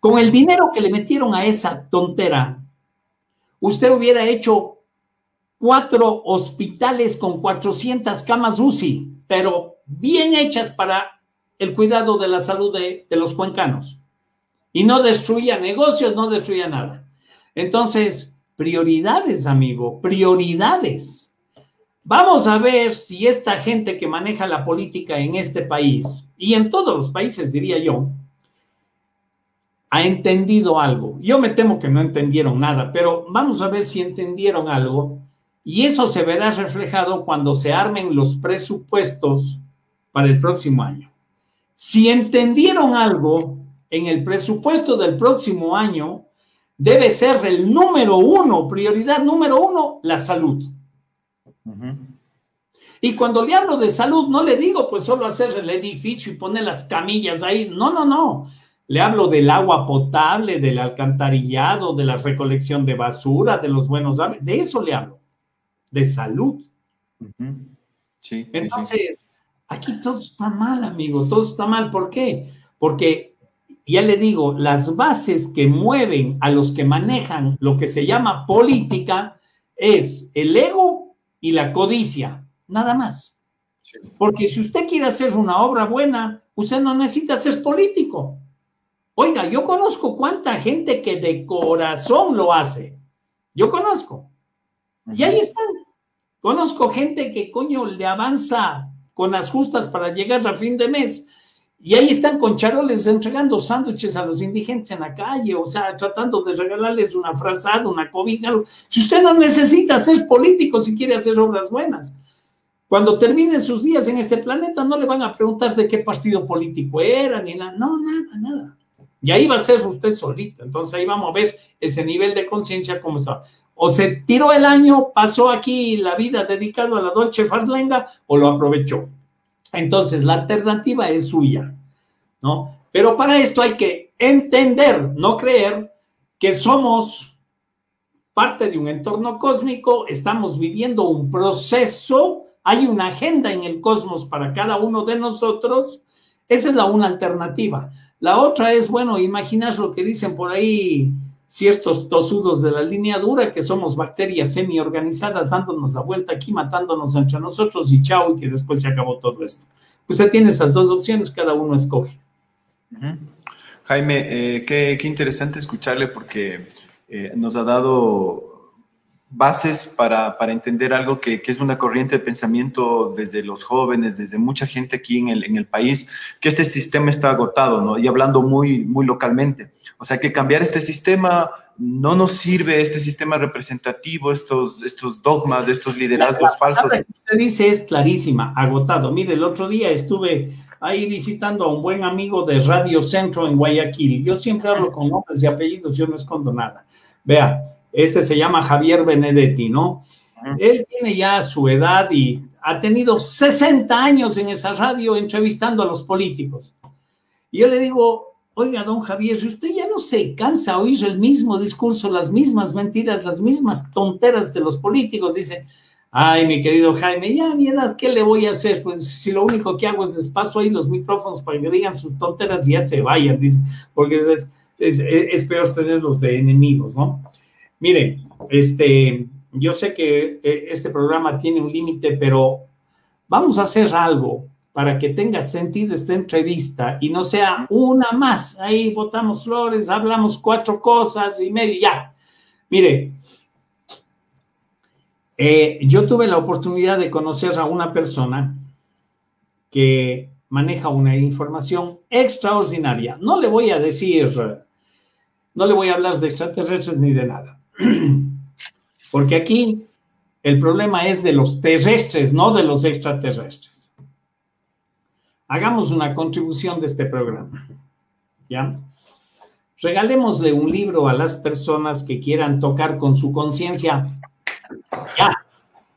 Con el dinero que le metieron a esa tontera, usted hubiera hecho cuatro hospitales con 400 camas UCI, pero bien hechas para el cuidado de la salud de, los cuencanos. Y no destruía negocios, no destruía nada. Entonces, prioridades, amigo, prioridades. Vamos a ver si esta gente que maneja la política en este país y en todos los países, diría yo, ha entendido algo. Yo me temo que no entendieron nada, pero vamos a ver si entendieron algo. Y eso se verá reflejado cuando se armen los presupuestos para el próximo año. Si entendieron algo en el presupuesto del próximo año, debe ser el número uno, prioridad número uno, la salud. Y cuando le hablo de salud, no le digo pues solo hacer el edificio y poner las camillas ahí. No, no, no. Le hablo del agua potable, del alcantarillado, de la recolección de basura, de los buenos De eso le hablo. De salud. sí, Entonces, aquí todo está mal, amigo. Todo está mal. ¿Por qué? Porque, ya le digo, las bases que mueven a los que manejan lo que se llama política es el ego y la codicia. Nada más. Porque si usted quiere hacer una obra buena, usted no necesita ser político. Oiga, yo conozco cuánta gente que de corazón lo hace. Yo conozco. Y ahí están. Conozco gente que coño le avanza con las justas para llegar a fin de mes. Y ahí están con charoles entregando sándwiches a los indigentes en la calle, o sea, tratando de regalarles una frazada, una cobija. Si usted no necesita ser político si quiere hacer obras buenas. Cuando terminen sus días en este planeta, no le van a preguntar de qué partido político era, ni nada. No, nada, nada. Y ahí va a ser usted solita. Entonces ahí vamos a ver ese nivel de conciencia cómo está. O se tiró el año, pasó aquí la vida dedicado a la Dolce Farlenga o lo aprovechó. Entonces la alternativa es suya, ¿no? Pero para esto hay que entender, no creer que somos parte de un entorno cósmico, estamos viviendo un proceso, hay una agenda en el cosmos para cada uno de nosotros. Esa es la una alternativa. La otra es, bueno, imaginar lo que dicen por ahí ciertos tosudos de la línea dura, que somos bacterias semi-organizadas dándonos la vuelta aquí, matándonos entre nosotros y chao, y que después se acabó todo esto. Usted tiene esas dos opciones, cada uno escoge. Jaime, eh, qué, interesante escucharle porque eh, nos ha dado bases para, entender algo que, es una corriente de pensamiento desde los jóvenes, desde mucha gente aquí en el, en el, país, que este sistema está agotado, ¿no? Y hablando muy, muy localmente. O sea, que cambiar este sistema no nos sirve, este sistema representativo, estos, estos dogmas, estos liderazgos falsos. Lo que usted dice es clarísima, agotado. Mire, el otro día estuve ahí visitando a un buen amigo de Radio Centro en Guayaquil. Yo siempre hablo con nombres y apellidos, yo no escondo nada. Vea, este se llama Javier Benedetti, ¿no? Él tiene ya su edad y ha tenido 60 años en esa radio entrevistando a los políticos. Y yo le digo, oiga, don Javier, si usted ya no se cansa de oír el mismo discurso, las mismas mentiras, las mismas tonteras de los políticos, dice, ay, mi querido Jaime, ya a mi edad, ¿qué le voy a hacer? Pues si lo único que hago es despacio ahí los micrófonos para que digan sus tonteras y ya se vayan, dice, porque es, es, es peor tenerlos de enemigos, ¿no? Miren, este, yo sé que eh, este programa tiene un límite, pero vamos a hacer algo para que tenga sentido esta entrevista y no sea una más. Ahí botamos flores, hablamos cuatro cosas y medio, ya. Mire, eh, yo tuve la oportunidad de conocer a una persona que maneja una información extraordinaria. No le voy a decir, no le voy a hablar de extraterrestres ni de nada. Porque aquí el problema es de los terrestres, no de los extraterrestres. Hagamos una contribución de este programa. ¿Ya? Regalémosle un libro a las personas que quieran tocar con su conciencia. Ya.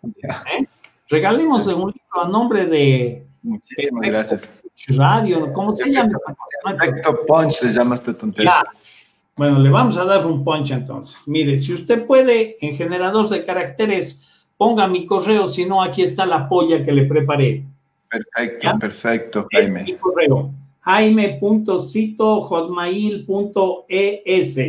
¿Eh? Regalémosle un libro a nombre de. Muchísimas gracias. Radio, ¿cómo se llama? Efecto Punch se llama este tontería. Bueno, le vamos a dar un punch entonces. Mire, si usted puede, en generador de caracteres, ponga mi correo, si no, aquí está la polla que le preparé. Perfecto, perfecto, Jaime. Es mi correo, jaime.cito.hotmail.es.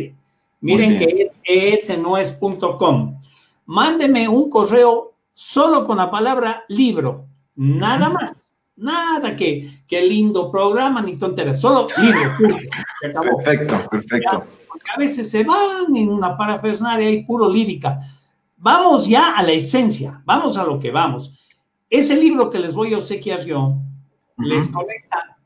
Miren que es es, no es .com. Mándeme un correo solo con la palabra libro, nada más. Nada que, qué lindo programa ni tonteras, solo libro. Perfecto, perfecto a veces se van en una parafernalia y puro lírica. Vamos ya a la esencia, vamos a lo que vamos. Ese libro que les voy a obsequiar yo les conecta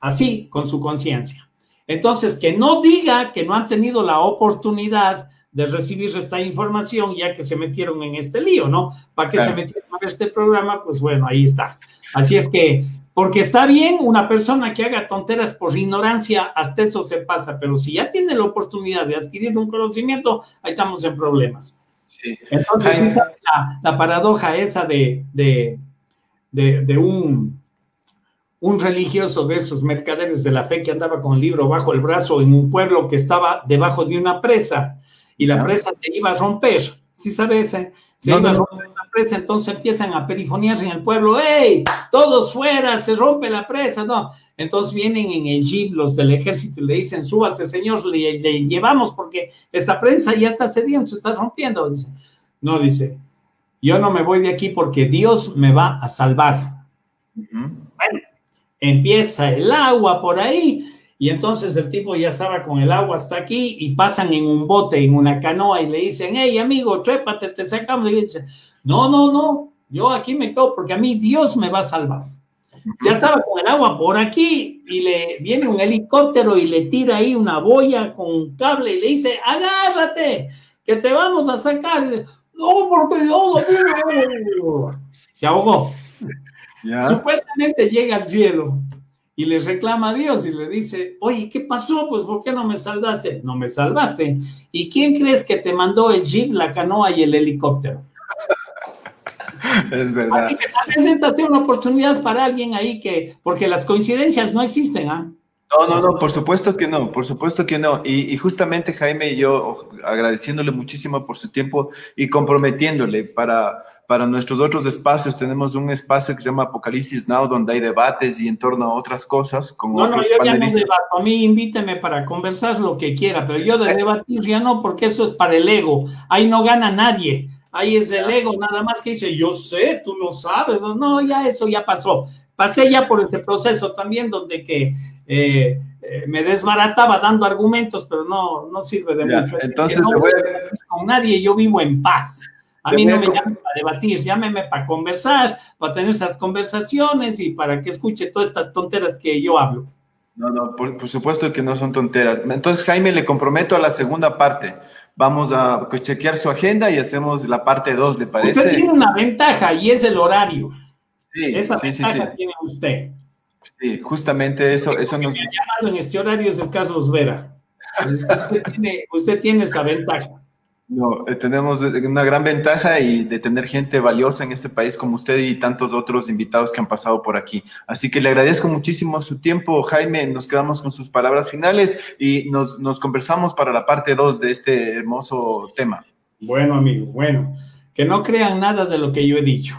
así con su conciencia. Entonces, que no diga que no han tenido la oportunidad de recibir esta información ya que se metieron en este lío, ¿no? ¿Para qué se metieron en este programa? Pues bueno, ahí está. Así es que, porque está bien una persona que haga tonteras por ignorancia, hasta eso se pasa, pero si ya tiene la oportunidad de adquirir un conocimiento, ahí estamos en problemas. Sí. Entonces, la, la, paradoja esa de, de, de un un religioso de esos mercaderes de la fe que andaba con el libro bajo el brazo en un pueblo que estaba debajo de una presa y la presa se iba a romper. ¿Sí sabes? Se iba a romper la presa, entonces empiezan a perifonearse en el pueblo, ¡Ey! Todos fuera, se rompe la presa, ¿no? Entonces vienen en el jeep los del ejército y le dicen, súbase, señor, le, llevamos porque esta presa ya está cediendo, se está rompiendo. Dice, no, dice, yo no me voy de aquí porque Dios me va a salvar. Bueno, empieza el agua por ahí y entonces el tipo ya estaba con el agua hasta aquí y pasan en un bote, en una canoa y le dicen, hey amigo, trépate, te sacamos. Y dice, no, no, no, yo aquí me quedo porque a mí Dios me va a salvar. Ya estaba con el agua por aquí y le viene un helicóptero y le tira ahí una boya con un cable y le dice, agárrate, que te vamos a sacar. no, porque yo... Se ahogó. Supuestamente llega al cielo y le reclama a Dios y le dice, oye, ¿qué pasó? Pues ¿por qué no me salvaste? No me salvaste. ¿Y quién crees que te mandó el jeep, la canoa y el helicóptero? Es verdad. Así que tal vez esta sea una oportunidad para alguien ahí que, porque las coincidencias no existen, ¿ah? No, no, no, por supuesto que no, por supuesto que no. Y, justamente Jaime y yo agradeciéndole muchísimo por su tiempo y comprometiéndole para, para nuestros otros espacios. Tenemos un espacio que se llama Apocalipsis Now, donde hay debates y en torno a otras cosas. Con no, no, yo ya no debato. A mí invíteme para conversar lo que quiera, pero yo de debatir ya no, porque eso es para el ego. Ahí no gana nadie. Ahí es el ego, nada más que dice, yo sé, tú no sabes. No, ya eso ya pasó pasé ya por ese proceso también donde que eh, eh, me desbarataba dando argumentos, pero no, no sirve de mucho. Entonces, no voy a... con nadie, yo vivo en paz. A mí no me llamen para debatir, llámeme para conversar, para tener esas conversaciones y para que escuche todas estas tonteras que yo hablo. No, no, por, supuesto que no son tonteras. Entonces, Jaime, le comprometo a la segunda parte. Vamos a chequear su agenda y hacemos la parte 2, ¿le parece? Usted tiene una ventaja y es el horario. Sí, Esa sí, sí, tiene usted. Sí, justamente eso. eso nos... Me ha llamado en este horario es el Carlos Vera. Usted tiene, usted tiene esa ventaja. No, eh, tenemos una gran ventaja y de tener gente valiosa en este país como usted y tantos otros invitados que han pasado por aquí. Así que le agradezco muchísimo su tiempo, Jaime. Nos quedamos con sus palabras finales y nos, nos conversamos para la parte 2 de este hermoso tema. Bueno, amigo, bueno, que no crean nada de lo que yo he dicho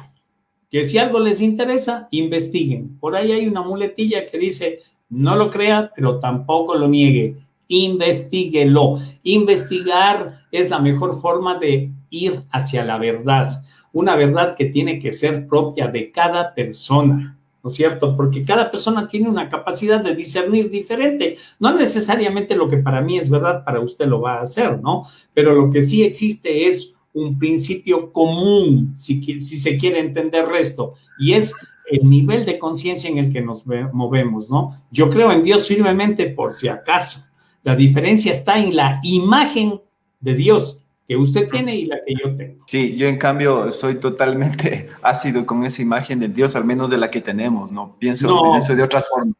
que si algo les interesa, investiguen. Por ahí hay una muletilla que dice, no lo crea, pero tampoco lo niegue. Investíguelo. Investigar es la mejor forma de ir hacia la verdad. Una verdad que tiene que ser propia de cada persona. ¿no es cierto? Porque cada persona tiene una capacidad de discernir diferente. No necesariamente lo que para mí es verdad, para usted lo va a hacer, ¿no? Pero lo que sí existe es un principio común, si, si se quiere entender esto, y es el nivel de conciencia en el que nos movemos, ¿no? Yo creo en Dios firmemente por si acaso. La diferencia está en la imagen de Dios que usted tiene y la que yo tengo. Sí, yo en cambio soy totalmente ácido con esa imagen de Dios, al menos de la que tenemos, ¿no? Pienso, eso de otras formas.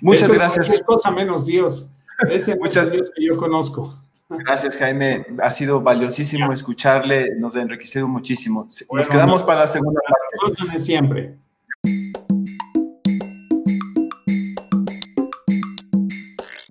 Muchas gracias. Es cosa menos Dios. Ese Muchas... Dios que yo conozco. Gracias, Jaime. Ha sido valiosísimo escucharle, nos ha enriquecido muchísimo. Nos quedamos para la segunda parte. Siempre.